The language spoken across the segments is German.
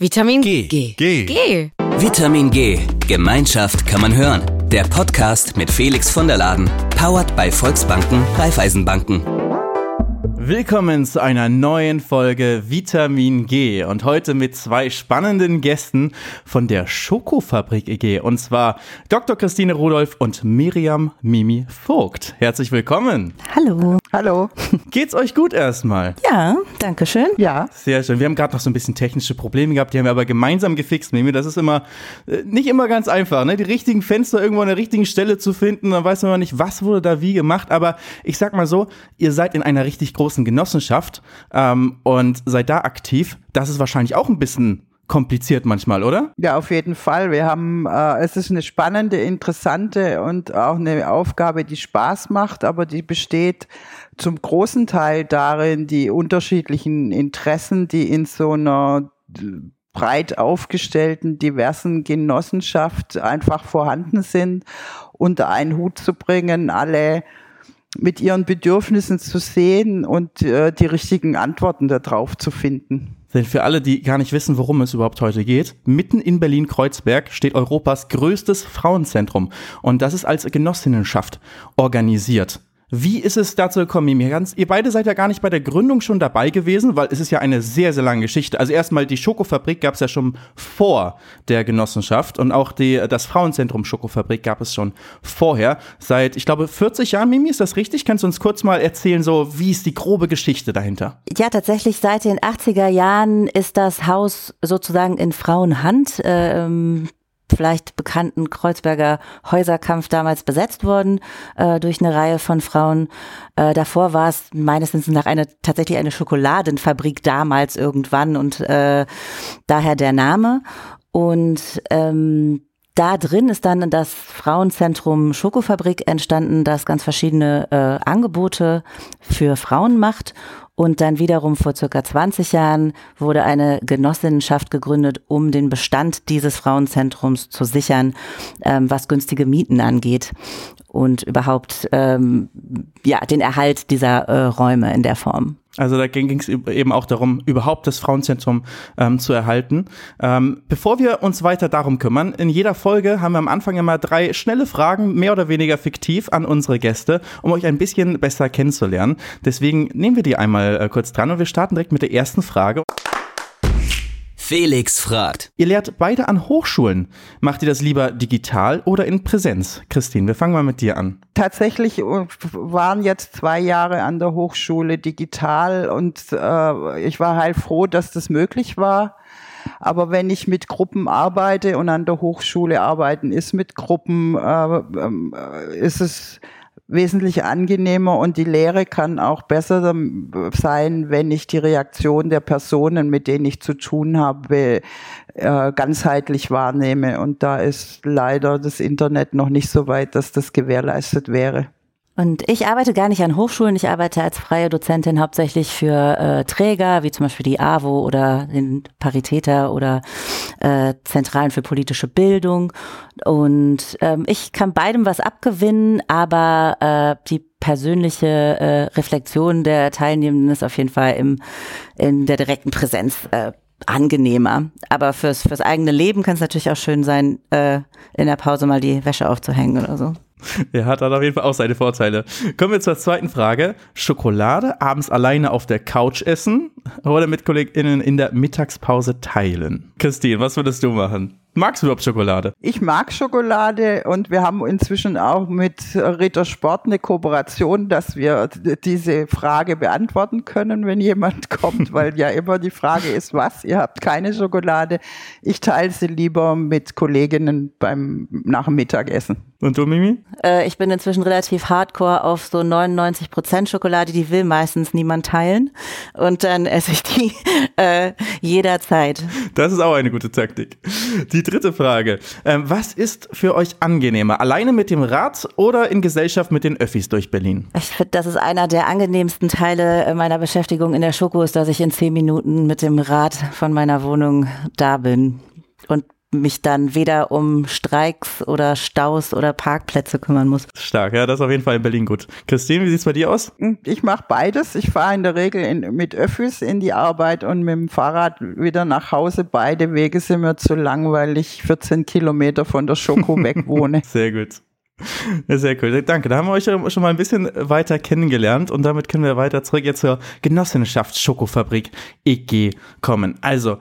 Vitamin G. G. G. G. Vitamin G. Gemeinschaft kann man hören. Der Podcast mit Felix von der Laden. Powered bei Volksbanken, Raiffeisenbanken. Willkommen zu einer neuen Folge Vitamin G und heute mit zwei spannenden Gästen von der Schokofabrik EG und zwar Dr. Christine Rudolph und Miriam Mimi Vogt. Herzlich willkommen. Hallo. Hallo. Geht's euch gut erstmal? Ja, danke schön. Ja. Sehr schön. Wir haben gerade noch so ein bisschen technische Probleme gehabt, die haben wir aber gemeinsam gefixt, Mimi. Das ist immer äh, nicht immer ganz einfach, ne? Die richtigen Fenster irgendwo an der richtigen Stelle zu finden, dann weiß man nicht, was wurde da wie gemacht, aber ich sag mal so, ihr seid in einer richtig großen großen Genossenschaft ähm, und seid da aktiv. Das ist wahrscheinlich auch ein bisschen kompliziert manchmal, oder? Ja, auf jeden Fall. Wir haben, äh, es ist eine spannende, interessante und auch eine Aufgabe, die Spaß macht, aber die besteht zum großen Teil darin, die unterschiedlichen Interessen, die in so einer breit aufgestellten, diversen Genossenschaft einfach vorhanden sind, unter einen Hut zu bringen, alle mit ihren Bedürfnissen zu sehen und äh, die richtigen Antworten darauf zu finden. Denn für alle, die gar nicht wissen, worum es überhaupt heute geht, mitten in Berlin-Kreuzberg steht Europas größtes Frauenzentrum. Und das ist als Genossinnenschaft organisiert. Wie ist es dazu gekommen, Ihr beide seid ja gar nicht bei der Gründung schon dabei gewesen, weil es ist ja eine sehr, sehr lange Geschichte. Also erstmal die Schokofabrik gab es ja schon vor der Genossenschaft und auch die, das Frauenzentrum Schokofabrik gab es schon vorher. Seit, ich glaube, 40 Jahren, Mimi, ist das richtig? Kannst du uns kurz mal erzählen, so wie ist die grobe Geschichte dahinter? Ja, tatsächlich seit den 80er Jahren ist das Haus sozusagen in Frauenhand. Ähm, vielleicht bekannten Kreuzberger Häuserkampf damals besetzt worden äh, durch eine Reihe von Frauen. Äh, davor war es meines Wissens nach eine tatsächlich eine Schokoladenfabrik damals irgendwann und äh, daher der Name. Und ähm, da drin ist dann das Frauenzentrum Schokofabrik entstanden, das ganz verschiedene äh, Angebote für Frauen macht und dann wiederum vor circa 20 Jahren wurde eine Genossinnenschaft gegründet, um den Bestand dieses Frauenzentrums zu sichern, ähm, was günstige Mieten angeht und überhaupt ähm, ja den Erhalt dieser äh, Räume in der Form. Also da ging es eben auch darum, überhaupt das Frauenzentrum ähm, zu erhalten. Ähm, bevor wir uns weiter darum kümmern, in jeder Folge haben wir am Anfang immer drei schnelle Fragen, mehr oder weniger fiktiv, an unsere Gäste, um euch ein bisschen besser kennenzulernen. Deswegen nehmen wir die einmal äh, kurz dran und wir starten direkt mit der ersten Frage. Felix fragt. Ihr lehrt beide an Hochschulen. Macht ihr das lieber digital oder in Präsenz? Christine, wir fangen mal mit dir an. Tatsächlich äh, waren jetzt zwei Jahre an der Hochschule digital und äh, ich war heilfroh, dass das möglich war. Aber wenn ich mit Gruppen arbeite und an der Hochschule arbeiten ist mit Gruppen, äh, äh, ist es wesentlich angenehmer und die Lehre kann auch besser sein, wenn ich die Reaktion der Personen, mit denen ich zu tun habe, äh, ganzheitlich wahrnehme. Und da ist leider das Internet noch nicht so weit, dass das gewährleistet wäre. Und ich arbeite gar nicht an Hochschulen, ich arbeite als freie Dozentin hauptsächlich für äh, Träger, wie zum Beispiel die AWO oder den Paritäter oder äh, Zentralen für politische Bildung. Und ähm, ich kann beidem was abgewinnen, aber äh, die persönliche äh, Reflexion der Teilnehmenden ist auf jeden Fall im, in der direkten Präsenz äh, angenehmer. Aber fürs, fürs eigene Leben kann es natürlich auch schön sein, äh, in der Pause mal die Wäsche aufzuhängen oder so. Er hat dann auf jeden Fall auch seine Vorteile. Kommen wir zur zweiten Frage. Schokolade abends alleine auf der Couch essen oder mit KollegInnen in der Mittagspause teilen? Christine, was würdest du machen? Magst du überhaupt Schokolade? Ich mag Schokolade und wir haben inzwischen auch mit Ritter Sport eine Kooperation, dass wir diese Frage beantworten können, wenn jemand kommt, weil ja immer die Frage ist, was? Ihr habt keine Schokolade. Ich teile sie lieber mit Kolleginnen beim nach dem Mittagessen. Und du, Mimi? Äh, ich bin inzwischen relativ hardcore auf so 99 Prozent Schokolade, die will meistens niemand teilen. Und dann esse ich die äh, jederzeit. Das ist auch eine gute Taktik. Die dritte Frage. Ähm, was ist für euch angenehmer? Alleine mit dem Rad oder in Gesellschaft mit den Öffis durch Berlin? Ich finde, das ist einer der angenehmsten Teile meiner Beschäftigung in der Schoko, ist, dass ich in zehn Minuten mit dem Rad von meiner Wohnung da bin. Und mich dann weder um Streiks oder Staus oder Parkplätze kümmern muss. Stark, ja, das ist auf jeden Fall in Berlin gut. Christine, wie sieht's bei dir aus? Ich mache beides. Ich fahre in der Regel in, mit Öffis in die Arbeit und mit dem Fahrrad wieder nach Hause. Beide Wege sind mir zu lang, weil ich 14 Kilometer von der Schoko weg wohne. Sehr gut. Sehr cool. Danke. Da haben wir euch schon mal ein bisschen weiter kennengelernt und damit können wir weiter zurück jetzt zur Genossenschafts-Schokofabrik EG kommen. Also,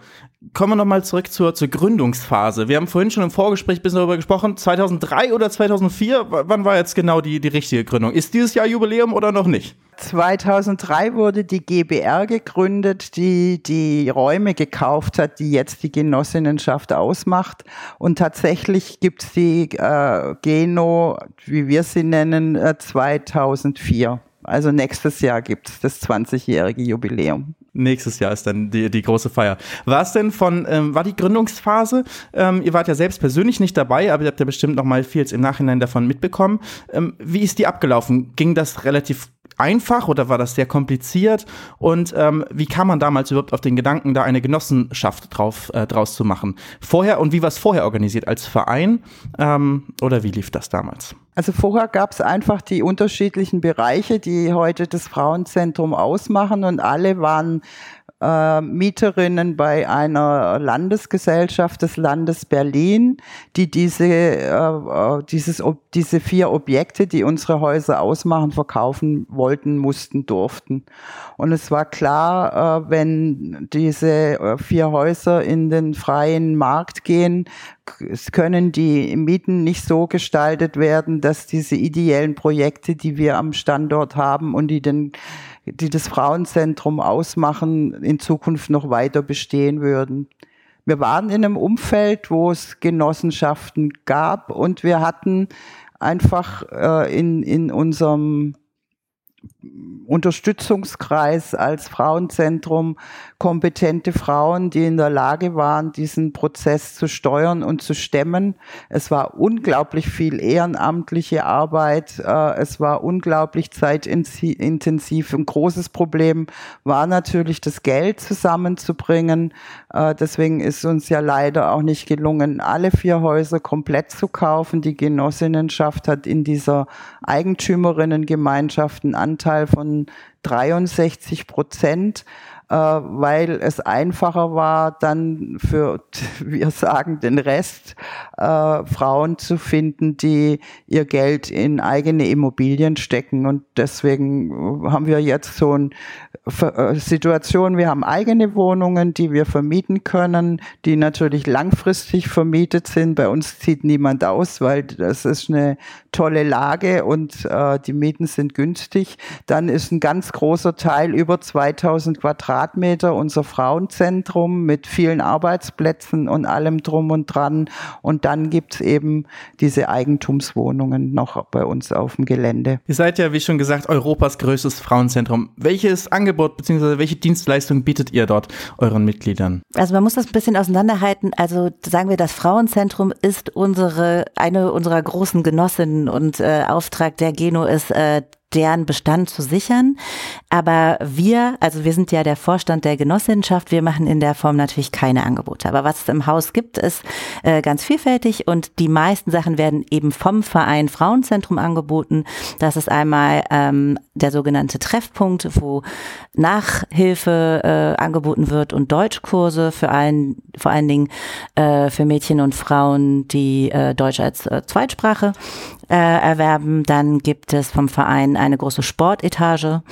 kommen wir nochmal zurück zur, zur Gründungsphase. Wir haben vorhin schon im Vorgespräch ein bisschen darüber gesprochen. 2003 oder 2004? Wann war jetzt genau die, die richtige Gründung? Ist dieses Jahr Jubiläum oder noch nicht? 2003 wurde die GBR gegründet, die die Räume gekauft hat, die jetzt die Genossinnenschaft ausmacht. Und tatsächlich gibt es die äh, Geno, wie wir sie nennen, äh, 2004. Also nächstes Jahr gibt es das 20-jährige Jubiläum. Nächstes Jahr ist dann die, die große Feier. War es denn von, ähm, war die Gründungsphase? Ähm, ihr wart ja selbst persönlich nicht dabei, aber ihr habt ja bestimmt noch mal viel im Nachhinein davon mitbekommen. Ähm, wie ist die abgelaufen? Ging das relativ einfach oder war das sehr kompliziert? Und ähm, wie kam man damals überhaupt auf den Gedanken, da eine Genossenschaft drauf, äh, draus zu machen? Vorher und wie war es vorher organisiert? Als Verein ähm, oder wie lief das damals? Also vorher gab es einfach die unterschiedlichen Bereiche, die heute das Frauenzentrum ausmachen und alle waren äh, Mieterinnen bei einer Landesgesellschaft des Landes Berlin, die diese, äh, äh dieses, diese vier Objekte, die unsere Häuser ausmachen, verkaufen wollten, mussten, durften. Und es war klar, äh, wenn diese äh, vier Häuser in den freien Markt gehen, können die Mieten nicht so gestaltet werden, dass diese ideellen Projekte, die wir am Standort haben und die den die das Frauenzentrum ausmachen, in Zukunft noch weiter bestehen würden. Wir waren in einem Umfeld, wo es Genossenschaften gab und wir hatten einfach äh, in, in unserem Unterstützungskreis als Frauenzentrum kompetente Frauen, die in der Lage waren, diesen Prozess zu steuern und zu stemmen. Es war unglaublich viel ehrenamtliche Arbeit. Äh, es war unglaublich zeitintensiv. Ein großes Problem war natürlich das Geld zusammenzubringen. Äh, deswegen ist uns ja leider auch nicht gelungen, alle vier Häuser komplett zu kaufen. Die Genossinnenschaft hat in dieser Eigentümerinnengemeinschaft einen Anteil von 63 Prozent weil es einfacher war, dann für, wir sagen, den Rest äh, Frauen zu finden, die ihr Geld in eigene Immobilien stecken. Und deswegen haben wir jetzt so ein äh, Situation, wir haben eigene Wohnungen, die wir vermieten können, die natürlich langfristig vermietet sind. Bei uns zieht niemand aus, weil das ist eine tolle Lage und äh, die Mieten sind günstig. Dann ist ein ganz großer Teil, über 2000 Quadratmeter, unser Frauenzentrum mit vielen Arbeitsplätzen und allem drum und dran. Und dann gibt's eben diese Eigentumswohnungen noch bei uns auf dem Gelände. Ihr seid ja, wie schon gesagt, Europas größtes Frauenzentrum. Welches Angebot Angebot bzw. welche Dienstleistung bietet ihr dort euren Mitgliedern? Also man muss das ein bisschen auseinanderhalten. Also sagen wir, das Frauenzentrum ist unsere eine unserer großen Genossinnen und äh, Auftrag der Geno ist äh, deren Bestand zu sichern. Aber wir, also wir sind ja der Vorstand der Genossenschaft, wir machen in der Form natürlich keine Angebote. Aber was es im Haus gibt, ist äh, ganz vielfältig und die meisten Sachen werden eben vom Verein Frauenzentrum angeboten. Das ist einmal ähm, der sogenannte Treffpunkt, wo Nachhilfe äh, angeboten wird und Deutschkurse für allen, vor allen Dingen äh, für Mädchen und Frauen, die äh, Deutsch als äh, Zweitsprache äh, erwerben. Dann gibt es vom Verein eine große Sportetage,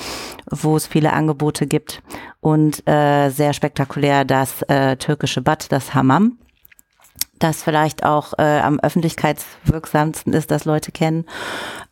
wo es viele Angebote gibt und äh, sehr spektakulär das äh, türkische Bad, das Hammam das vielleicht auch äh, am öffentlichkeitswirksamsten ist, dass Leute kennen.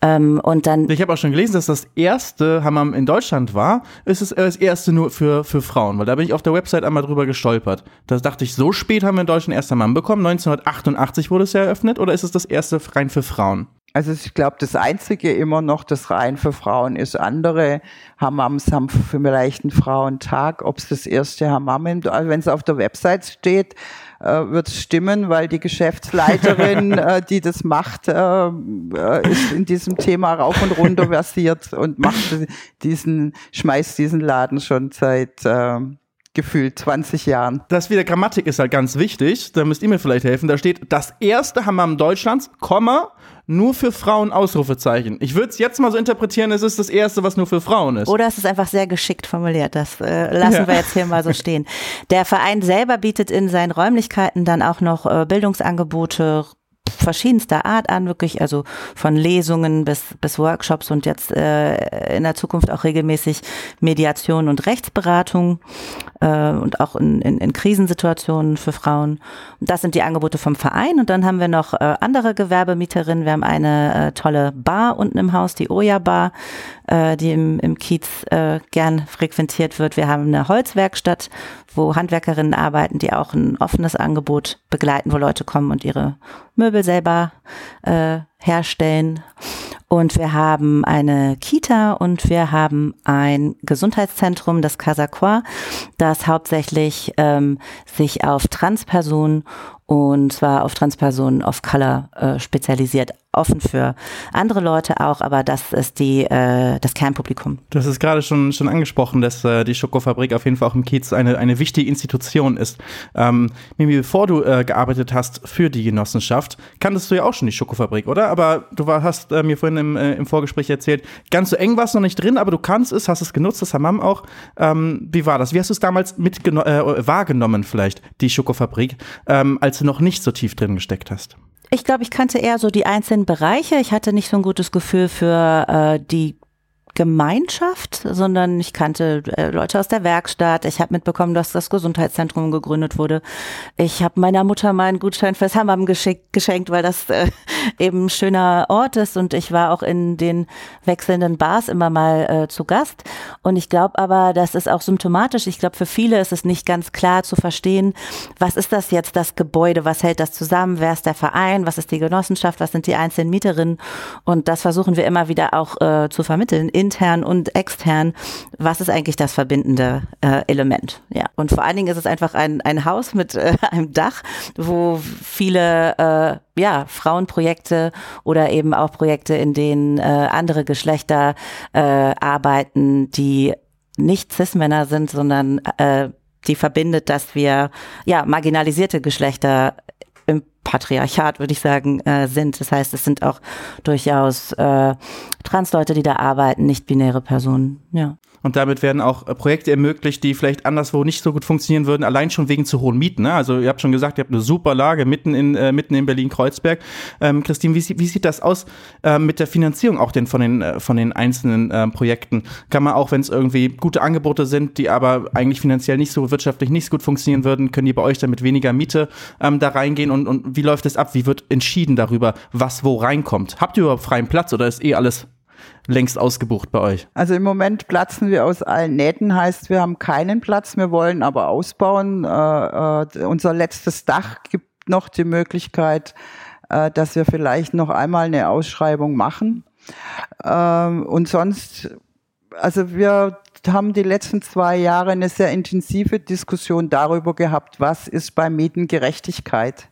Ähm, und dann. Ich habe auch schon gelesen, dass das erste Hammam in Deutschland war. Es ist das erste nur für, für Frauen, weil da bin ich auf der Website einmal drüber gestolpert. Da dachte ich, so spät haben wir in Deutschland erst Hammam bekommen. 1988 wurde es ja eröffnet oder ist es das erste rein für Frauen? Also ich glaube, das Einzige immer noch, das rein für Frauen ist. Andere Hammams haben vielleicht einen Frauentag. Ob es das erste Hammam, also wenn es auf der Website steht, äh, wird es stimmen, weil die Geschäftsleiterin, äh, die das macht, äh, ist in diesem Thema rauf und runter versiert und macht diesen, schmeißt diesen Laden schon seit äh, gefühlt 20 Jahren. Das wieder Grammatik ist halt ganz wichtig. Da müsst ihr mir vielleicht helfen. Da steht das erste Hammam Deutschlands, Komma, nur für Frauen Ausrufezeichen. Ich würde es jetzt mal so interpretieren, es ist das erste, was nur für Frauen ist. Oder es ist einfach sehr geschickt formuliert. Das äh, lassen ja. wir jetzt hier mal so stehen. Der Verein selber bietet in seinen Räumlichkeiten dann auch noch äh, Bildungsangebote verschiedenster Art an, wirklich, also von Lesungen bis, bis Workshops und jetzt äh, in der Zukunft auch regelmäßig Mediation und Rechtsberatung äh, und auch in, in, in Krisensituationen für Frauen. Das sind die Angebote vom Verein und dann haben wir noch äh, andere Gewerbemieterinnen. Wir haben eine äh, tolle Bar unten im Haus, die Oya Bar, äh, die im, im Kiez äh, gern frequentiert wird. Wir haben eine Holzwerkstatt, wo Handwerkerinnen arbeiten, die auch ein offenes Angebot begleiten, wo Leute kommen und ihre Möbel selber äh, herstellen. Und wir haben eine Kita und wir haben ein Gesundheitszentrum, das Casaqua, das hauptsächlich ähm, sich auf Transpersonen und zwar auf Transpersonen of Color äh, spezialisiert offen für andere Leute auch, aber das ist die, äh, das Kernpublikum. Hast es gerade schon, schon angesprochen, dass äh, die Schokofabrik auf jeden Fall auch im Kiez eine, eine wichtige Institution ist. Ähm, Mimi, bevor du äh, gearbeitet hast für die Genossenschaft, kanntest du ja auch schon die Schokofabrik, oder? Aber du war, hast äh, mir vorhin im, äh, im Vorgespräch erzählt, ganz so eng war es noch nicht drin, aber du kannst es, hast es genutzt, das Hammam auch. Ähm, wie war das? Wie hast du es damals mitgeno äh, wahrgenommen vielleicht, die Schokofabrik, ähm, als du noch nicht so tief drin gesteckt hast? Ich glaube, ich kannte eher so die einzelnen Bereiche. Ich hatte nicht so ein gutes Gefühl für äh, die Gemeinschaft, sondern ich kannte äh, Leute aus der Werkstatt. Ich habe mitbekommen, dass das Gesundheitszentrum gegründet wurde. Ich habe meiner Mutter meinen Gutschein fürs Hammam geschenkt, weil das äh, eben schöner Ort ist und ich war auch in den wechselnden Bars immer mal äh, zu Gast. Und ich glaube aber, das ist auch symptomatisch. Ich glaube, für viele ist es nicht ganz klar zu verstehen, was ist das jetzt, das Gebäude, was hält das zusammen, wer ist der Verein, was ist die Genossenschaft, was sind die einzelnen Mieterinnen. Und das versuchen wir immer wieder auch äh, zu vermitteln intern und extern, was ist eigentlich das verbindende äh, Element. Ja. Und vor allen Dingen ist es einfach ein, ein Haus mit äh, einem Dach, wo viele äh, ja, Frauenprojekte oder eben auch Projekte, in denen äh, andere Geschlechter äh, arbeiten, die nicht Cis-Männer sind, sondern äh, die verbindet, dass wir ja marginalisierte Geschlechter im Patriarchat, würde ich sagen, äh, sind. Das heißt, es sind auch durchaus äh, Transleute, die da arbeiten, nicht-binäre Personen. Ja. Und damit werden auch äh, Projekte ermöglicht, die vielleicht anderswo nicht so gut funktionieren würden, allein schon wegen zu hohen Mieten. Ne? Also ihr habt schon gesagt, ihr habt eine super Lage mitten in, äh, mitten in Berlin-Kreuzberg. Ähm, Christine, wie, wie, sieht das aus äh, mit der Finanzierung auch denn von den, äh, von den einzelnen äh, Projekten? Kann man auch, wenn es irgendwie gute Angebote sind, die aber eigentlich finanziell nicht so wirtschaftlich nicht so gut funktionieren würden, können die bei euch dann mit weniger Miete ähm, da reingehen? Und, und wie läuft es ab? Wie wird entschieden darüber, was wo reinkommt? Habt ihr überhaupt freien Platz oder ist eh alles längst ausgebucht bei euch? Also im Moment platzen wir aus allen Nähten, heißt wir haben keinen Platz, wir wollen aber ausbauen. Äh, äh, unser letztes Dach gibt noch die Möglichkeit, äh, dass wir vielleicht noch einmal eine Ausschreibung machen. Ähm, und sonst, also wir haben die letzten zwei Jahre eine sehr intensive Diskussion darüber gehabt, was ist bei Mietengerechtigkeit.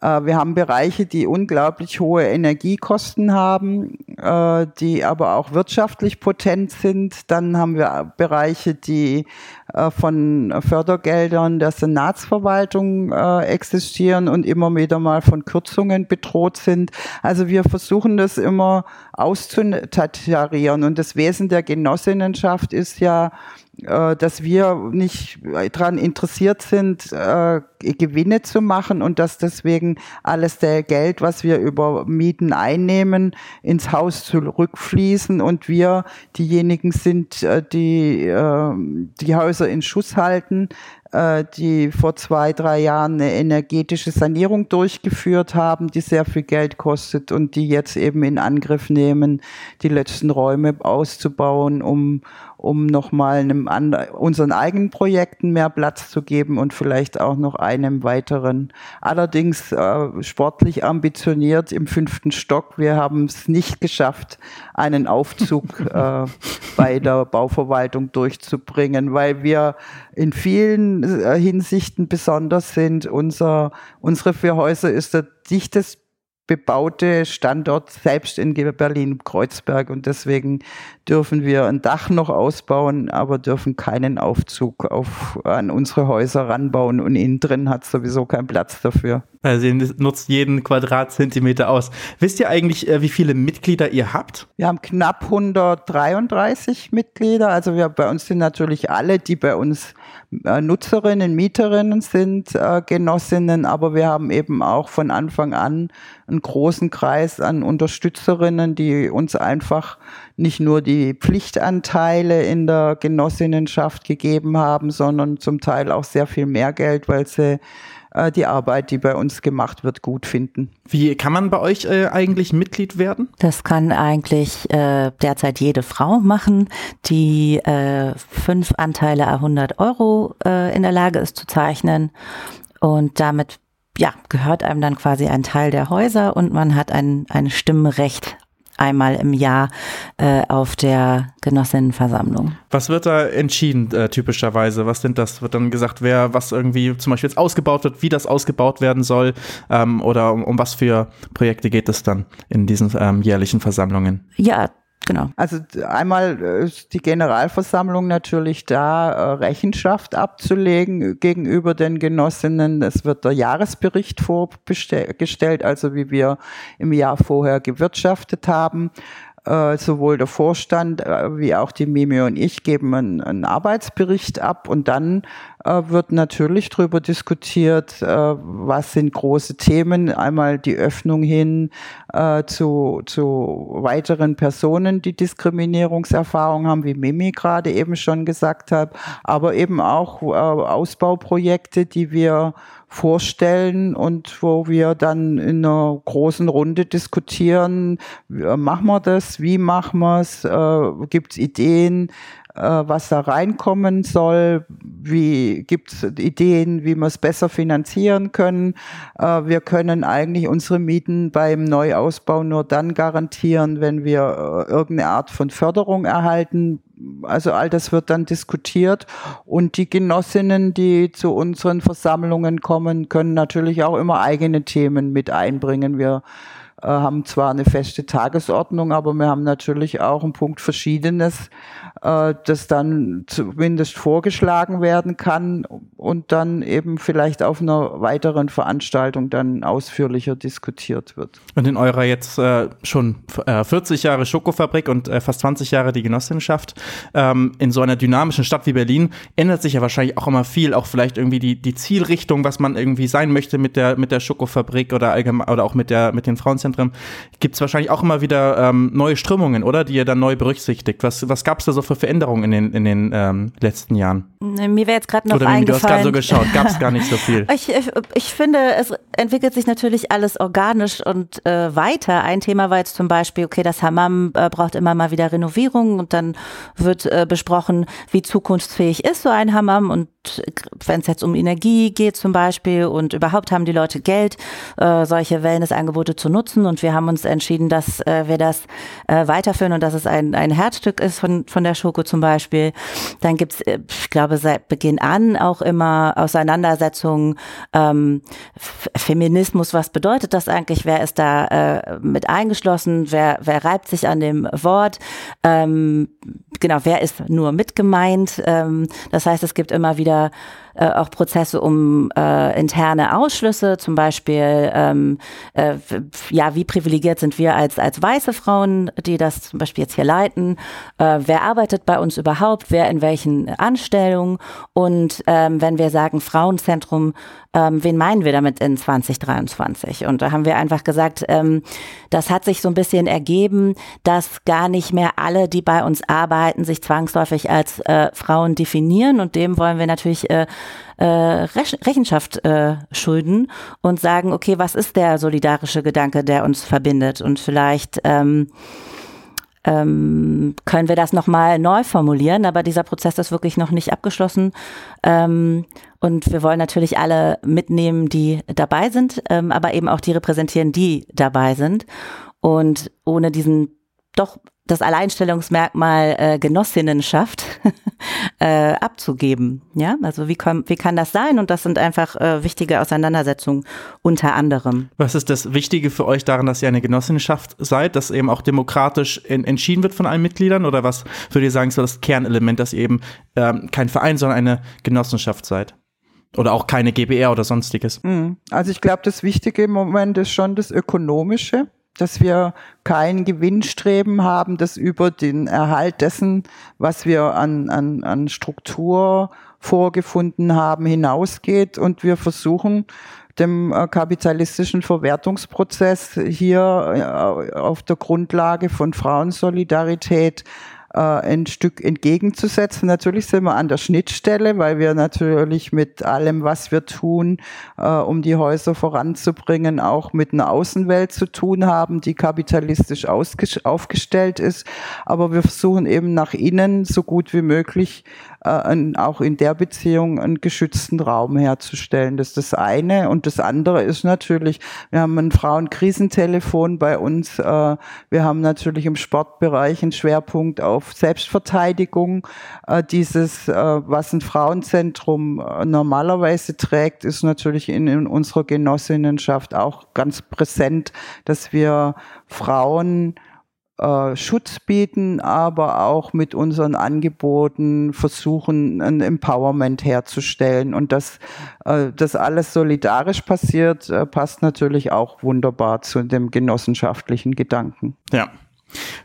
Äh, wir haben Bereiche, die unglaublich hohe Energiekosten haben, äh, die aber auch wirtschaftlich potent sind. Dann haben wir Bereiche, die äh, von Fördergeldern der Senatsverwaltung existieren und immer wieder mal von Kürzungen bedroht sind. Also wir versuchen das immer auszutarieren. Und das Wesen der Genossinnenschaft ist ja, äh, dass wir nicht daran interessiert sind, äh, Gewinne zu machen und dass deswegen alles der Geld, was wir über Mieten einnehmen, ins Haus zurückfließen und wir diejenigen sind, äh, die die Häuser in Schuss halten, die vor zwei, drei Jahren eine energetische Sanierung durchgeführt haben, die sehr viel Geld kostet und die jetzt eben in Angriff nehmen, die letzten Räume auszubauen, um, um nochmal einem unseren eigenen Projekten mehr Platz zu geben und vielleicht auch noch einem weiteren. Allerdings äh, sportlich ambitioniert im fünften Stock. Wir haben es nicht geschafft, einen Aufzug äh, bei der Bauverwaltung durchzubringen, weil wir in vielen äh, Hinsichten besonders sind. Unser, unsere vier Häuser ist der dichtest bebaute Standort selbst in Berlin-Kreuzberg und deswegen dürfen wir ein Dach noch ausbauen, aber dürfen keinen Aufzug auf, an unsere Häuser ranbauen und innen drin hat sowieso keinen Platz dafür. Also ihr nutzt jeden Quadratzentimeter aus. Wisst ihr eigentlich, äh, wie viele Mitglieder ihr habt? Wir haben knapp 133 Mitglieder. Also wir, bei uns sind natürlich alle, die bei uns äh, Nutzerinnen, Mieterinnen sind, äh, Genossinnen, aber wir haben eben auch von Anfang an einen großen Kreis an Unterstützerinnen, die uns einfach nicht nur die Pflichtanteile in der Genossinnenschaft gegeben haben, sondern zum Teil auch sehr viel mehr Geld, weil sie äh, die Arbeit, die bei uns gemacht wird, gut finden. Wie kann man bei euch äh, eigentlich Mitglied werden? Das kann eigentlich äh, derzeit jede Frau machen, die äh, fünf Anteile 100 Euro äh, in der Lage ist zu zeichnen und damit ja, gehört einem dann quasi ein Teil der Häuser und man hat ein, ein Stimmrecht einmal im Jahr äh, auf der Genossinnenversammlung. Was wird da entschieden äh, typischerweise? Was sind das? Wird dann gesagt, wer was irgendwie zum Beispiel jetzt ausgebaut wird, wie das ausgebaut werden soll ähm, oder um, um was für Projekte geht es dann in diesen ähm, jährlichen Versammlungen? Ja, Genau. Also einmal ist die Generalversammlung natürlich da, äh, Rechenschaft abzulegen gegenüber den Genossinnen. Es wird der Jahresbericht vorgestellt, also wie wir im Jahr vorher gewirtschaftet haben. Äh, sowohl der Vorstand äh, wie auch die Mimi und ich geben einen, einen Arbeitsbericht ab und dann äh, wird natürlich darüber diskutiert, äh, was sind große Themen. Einmal die Öffnung hin äh, zu, zu weiteren Personen, die Diskriminierungserfahrung haben, wie Mimi gerade eben schon gesagt hat, aber eben auch Ausbauprojekte, die wir vorstellen und wo wir dann in einer großen Runde diskutieren, machen wir das, wie machen wir es, äh, gibt es Ideen, äh, was da reinkommen soll, wie gibt es Ideen, wie wir es besser finanzieren können. Äh, wir können eigentlich unsere Mieten beim Neuausbau nur dann garantieren, wenn wir äh, irgendeine Art von Förderung erhalten, also all das wird dann diskutiert und die Genossinnen, die zu unseren Versammlungen kommen, können natürlich auch immer eigene Themen mit einbringen. Wir äh, haben zwar eine feste Tagesordnung, aber wir haben natürlich auch einen Punkt Verschiedenes, äh, das dann zumindest vorgeschlagen werden kann und dann eben vielleicht auf einer weiteren Veranstaltung dann ausführlicher diskutiert wird. Und in eurer jetzt äh, schon äh, 40 Jahre Schokofabrik und äh, fast 20 Jahre die Genossenschaft, ähm, in so einer dynamischen Stadt wie Berlin ändert sich ja wahrscheinlich auch immer viel, auch vielleicht irgendwie die, die Zielrichtung, was man irgendwie sein möchte mit der, mit der Schokofabrik oder allgemein oder auch mit der, mit den Frauenzentren. Gibt es wahrscheinlich auch immer wieder ähm, neue Strömungen, oder? Die ihr dann neu berücksichtigt. Was, was gab es da so für Veränderungen in den, in den ähm, letzten Jahren? Mir wäre jetzt gerade noch Oder eingefallen. Du hast gerade so geschaut, gab es gar nicht so viel. ich, ich, ich, finde, es entwickelt sich natürlich alles organisch und äh, weiter. Ein Thema war jetzt zum Beispiel, okay, das Hammam äh, braucht immer mal wieder Renovierung und dann wird äh, besprochen, wie zukunftsfähig ist so ein Hammam und wenn es jetzt um Energie geht zum Beispiel und überhaupt haben die Leute Geld, äh, solche Wellnessangebote zu nutzen und wir haben uns entschieden, dass äh, wir das äh, weiterführen und dass es ein, ein Herzstück ist von, von der Schoko zum Beispiel. Dann gibt's, äh, ich glaube, seit Beginn an auch immer Auseinandersetzungen, ähm, Feminismus, was bedeutet das eigentlich, wer ist da äh, mit eingeschlossen, wer, wer reibt sich an dem Wort, ähm, genau, wer ist nur mitgemeint. Ähm, das heißt, es gibt immer wieder äh, auch Prozesse um äh, interne Ausschlüsse, zum Beispiel, ähm, äh, ja, wie privilegiert sind wir als, als weiße Frauen, die das zum Beispiel jetzt hier leiten, äh, wer arbeitet bei uns überhaupt, wer in welchen Anstellungen? Und ähm, wenn wir sagen Frauenzentrum, ähm, wen meinen wir damit in 2023? Und da haben wir einfach gesagt, ähm, das hat sich so ein bisschen ergeben, dass gar nicht mehr alle, die bei uns arbeiten, sich zwangsläufig als äh, Frauen definieren. Und dem wollen wir natürlich äh, äh, Rechenschaft äh, schulden und sagen, okay, was ist der solidarische Gedanke, der uns verbindet? Und vielleicht ähm, ähm, können wir das nochmal neu formulieren, aber dieser Prozess ist wirklich noch nicht abgeschlossen. Ähm, und wir wollen natürlich alle mitnehmen, die dabei sind, ähm, aber eben auch die repräsentieren, die dabei sind. Und ohne diesen doch das Alleinstellungsmerkmal äh, Genossinnenschaft äh, abzugeben. Ja, also wie kann, wie kann das sein? Und das sind einfach äh, wichtige Auseinandersetzungen unter anderem. Was ist das Wichtige für euch daran, dass ihr eine Genossenschaft seid, dass eben auch demokratisch in, entschieden wird von allen Mitgliedern? Oder was würdet ihr sagen, ist so das Kernelement, dass ihr eben ähm, kein Verein, sondern eine Genossenschaft seid? Oder auch keine GBR oder sonstiges? Hm. Also ich glaube, das Wichtige im Moment ist schon das Ökonomische dass wir kein Gewinnstreben haben, das über den Erhalt dessen, was wir an, an, an Struktur vorgefunden haben, hinausgeht. Und wir versuchen, dem äh, kapitalistischen Verwertungsprozess hier äh, auf der Grundlage von Frauensolidarität ein Stück entgegenzusetzen. Natürlich sind wir an der Schnittstelle, weil wir natürlich mit allem, was wir tun, äh, um die Häuser voranzubringen, auch mit einer Außenwelt zu tun haben, die kapitalistisch aufgestellt ist. Aber wir versuchen eben nach innen so gut wie möglich äh, auch in der Beziehung einen geschützten Raum herzustellen. Das ist das eine. Und das andere ist natürlich, wir haben ein Frauenkrisentelefon bei uns. Äh, wir haben natürlich im Sportbereich einen Schwerpunkt auf Selbstverteidigung. Äh, dieses, was ein Frauenzentrum normalerweise trägt, ist natürlich in, in unserer Genossinnenschaft auch ganz präsent, dass wir Frauen äh, Schutz bieten, aber auch mit unseren Angeboten versuchen, ein Empowerment herzustellen. Und dass äh, das alles solidarisch passiert, äh, passt natürlich auch wunderbar zu dem genossenschaftlichen Gedanken. Ja.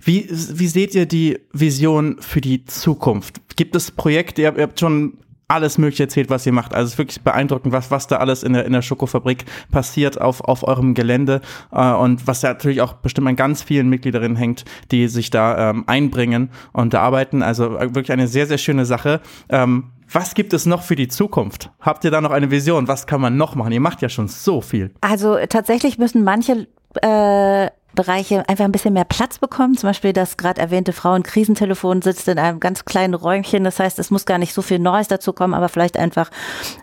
Wie, wie seht ihr die Vision für die Zukunft? Gibt es Projekte, ihr habt schon alles Mögliche erzählt, was ihr macht. Also es ist wirklich beeindruckend, was, was da alles in der, in der Schokofabrik passiert auf, auf eurem Gelände äh, und was ja natürlich auch bestimmt an ganz vielen Mitgliederinnen hängt, die sich da ähm, einbringen und da arbeiten. Also äh, wirklich eine sehr, sehr schöne Sache. Ähm, was gibt es noch für die Zukunft? Habt ihr da noch eine Vision? Was kann man noch machen? Ihr macht ja schon so viel. Also tatsächlich müssen manche äh, Bereiche einfach ein bisschen mehr Platz bekommen. Zum Beispiel das gerade erwähnte Frauenkrisentelefon sitzt in einem ganz kleinen Räumchen. Das heißt, es muss gar nicht so viel Neues dazu kommen, aber vielleicht einfach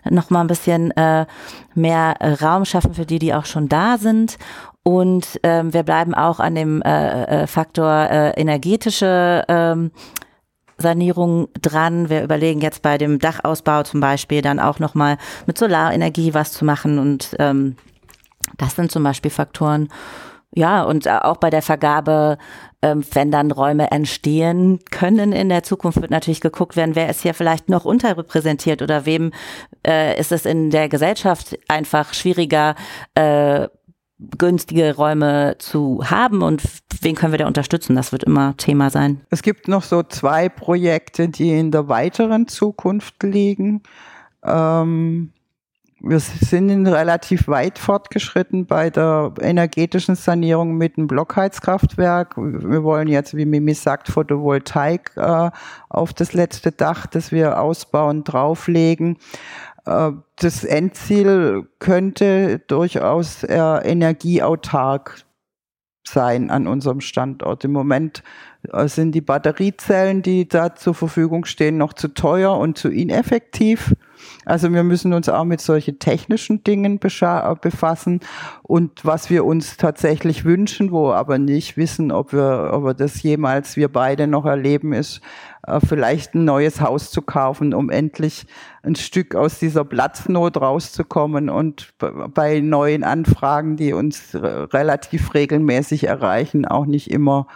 noch mal ein bisschen äh, mehr Raum schaffen für die, die auch schon da sind. Und ähm, wir bleiben auch an dem äh, äh Faktor äh, energetische ähm, Sanierung dran. Wir überlegen jetzt bei dem Dachausbau zum Beispiel dann auch nochmal mit Solarenergie was zu machen. Und ähm, das sind zum Beispiel Faktoren. Ja, und äh, auch bei der Vergabe, ähm, wenn dann Räume entstehen können in der Zukunft, wird natürlich geguckt werden, wer ist hier vielleicht noch unterrepräsentiert oder wem äh, ist es in der Gesellschaft einfach schwieriger, äh, günstige Räume zu haben und wen können wir da unterstützen? Das wird immer Thema sein. Es gibt noch so zwei Projekte, die in der weiteren Zukunft liegen. Ähm, wir sind relativ weit fortgeschritten bei der energetischen Sanierung mit einem Blockheizkraftwerk. Wir wollen jetzt, wie Mimi sagt, Photovoltaik äh, auf das letzte Dach, das wir ausbauen, drauflegen. Äh, das Endziel könnte durchaus äh, energieautark sein an unserem Standort. Im Moment äh, sind die Batteriezellen, die da zur Verfügung stehen, noch zu teuer und zu ineffektiv. Also wir müssen uns auch mit solchen technischen Dingen befassen. Und was wir uns tatsächlich wünschen, wo aber nicht wissen, ob wir, ob wir das jemals wir beide noch erleben, ist äh, vielleicht ein neues Haus zu kaufen, um endlich ein Stück aus dieser Platznot rauszukommen und bei neuen Anfragen, die uns relativ regelmäßig erreichen, auch nicht immer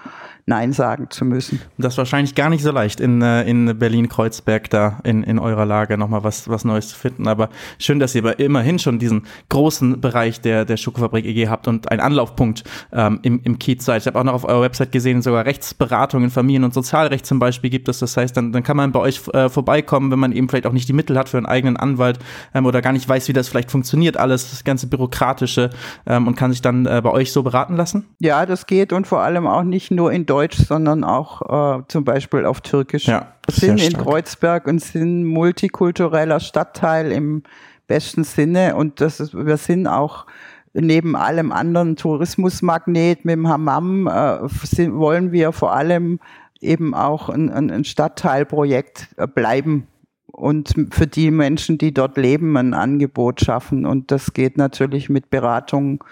Nein sagen zu müssen. Das ist wahrscheinlich gar nicht so leicht, in, äh, in Berlin-Kreuzberg da in, in eurer Lage nochmal was, was Neues zu finden. Aber schön, dass ihr aber immerhin schon diesen großen Bereich der, der Schokofabrik EG habt und einen Anlaufpunkt ähm, im, im Kiez seid. Ich habe auch noch auf eurer Website gesehen, sogar Rechtsberatung in Familien- und Sozialrecht zum Beispiel gibt es. Das heißt, dann, dann kann man bei euch äh, vorbeikommen, wenn man eben vielleicht auch nicht die Mittel hat für einen eigenen Anwalt ähm, oder gar nicht weiß, wie das vielleicht funktioniert, alles, das ganze Bürokratische ähm, und kann sich dann äh, bei euch so beraten lassen? Ja, das geht und vor allem auch nicht nur in Deutsch, sondern auch äh, zum Beispiel auf Türkisch. Ja, wir sind in Kreuzberg und sind multikultureller Stadtteil im besten Sinne und das ist, wir sind auch neben allem anderen Tourismusmagnet mit dem Hammam äh, sind, wollen wir vor allem eben auch ein, ein Stadtteilprojekt äh, bleiben und für die Menschen, die dort leben, ein Angebot schaffen. Und das geht natürlich mit Beratung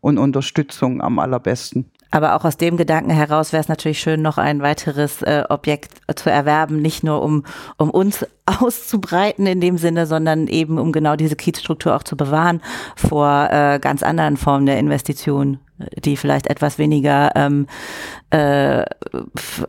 und Unterstützung am allerbesten. Aber auch aus dem Gedanken heraus wäre es natürlich schön, noch ein weiteres äh, Objekt zu erwerben, nicht nur um, um uns auszubreiten in dem Sinne, sondern eben um genau diese Kiezstruktur auch zu bewahren vor äh, ganz anderen Formen der Investition die vielleicht etwas weniger ähm, äh,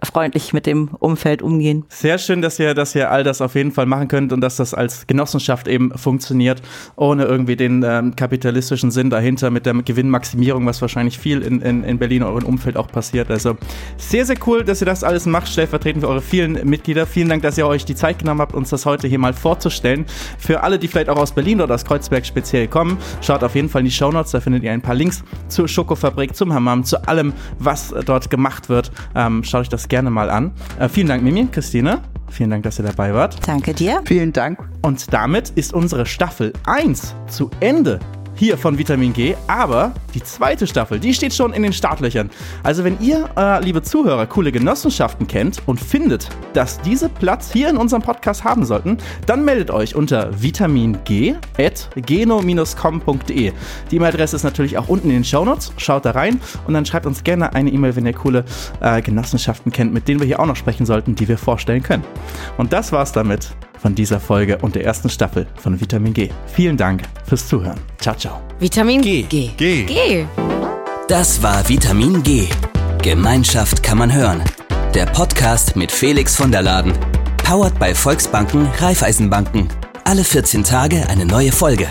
freundlich mit dem Umfeld umgehen. Sehr schön, dass ihr, dass ihr all das auf jeden Fall machen könnt und dass das als Genossenschaft eben funktioniert, ohne irgendwie den ähm, kapitalistischen Sinn dahinter mit der Gewinnmaximierung, was wahrscheinlich viel in, in, in Berlin eurem Umfeld auch passiert. Also sehr, sehr cool, dass ihr das alles macht, stellvertretend für eure vielen Mitglieder. Vielen Dank, dass ihr euch die Zeit genommen habt, uns das heute hier mal vorzustellen. Für alle, die vielleicht auch aus Berlin oder aus Kreuzberg speziell kommen, schaut auf jeden Fall in die Shownotes, da findet ihr ein paar Links zur Schokofabrik, zum Hammam, zu allem, was dort gemacht wird. Ähm, schaut euch das gerne mal an. Äh, vielen Dank, Mimi, Christine. Vielen Dank, dass ihr dabei wart. Danke dir. Vielen Dank. Und damit ist unsere Staffel 1 zu Ende hier von Vitamin G. Aber die zweite Staffel, die steht schon in den Startlöchern. Also wenn ihr, äh, liebe Zuhörer, coole Genossenschaften kennt und findet, dass diese Platz hier in unserem Podcast haben sollten, dann meldet euch unter vitaming.geno-com.de. Die E-Mail-Adresse ist natürlich auch unten in den Shownotes. Schaut da rein und dann schreibt uns gerne eine E-Mail, wenn ihr coole äh, Genossenschaften kennt, mit denen wir hier auch noch sprechen sollten, die wir vorstellen können. Und das war's damit von dieser Folge und der ersten Staffel von Vitamin G. Vielen Dank fürs Zuhören. Ciao, ciao. Vitamin G. G. G. G. Das war Vitamin G. Gemeinschaft kann man hören. Der Podcast mit Felix von der Laden. Powered bei Volksbanken, Raiffeisenbanken. Alle 14 Tage eine neue Folge.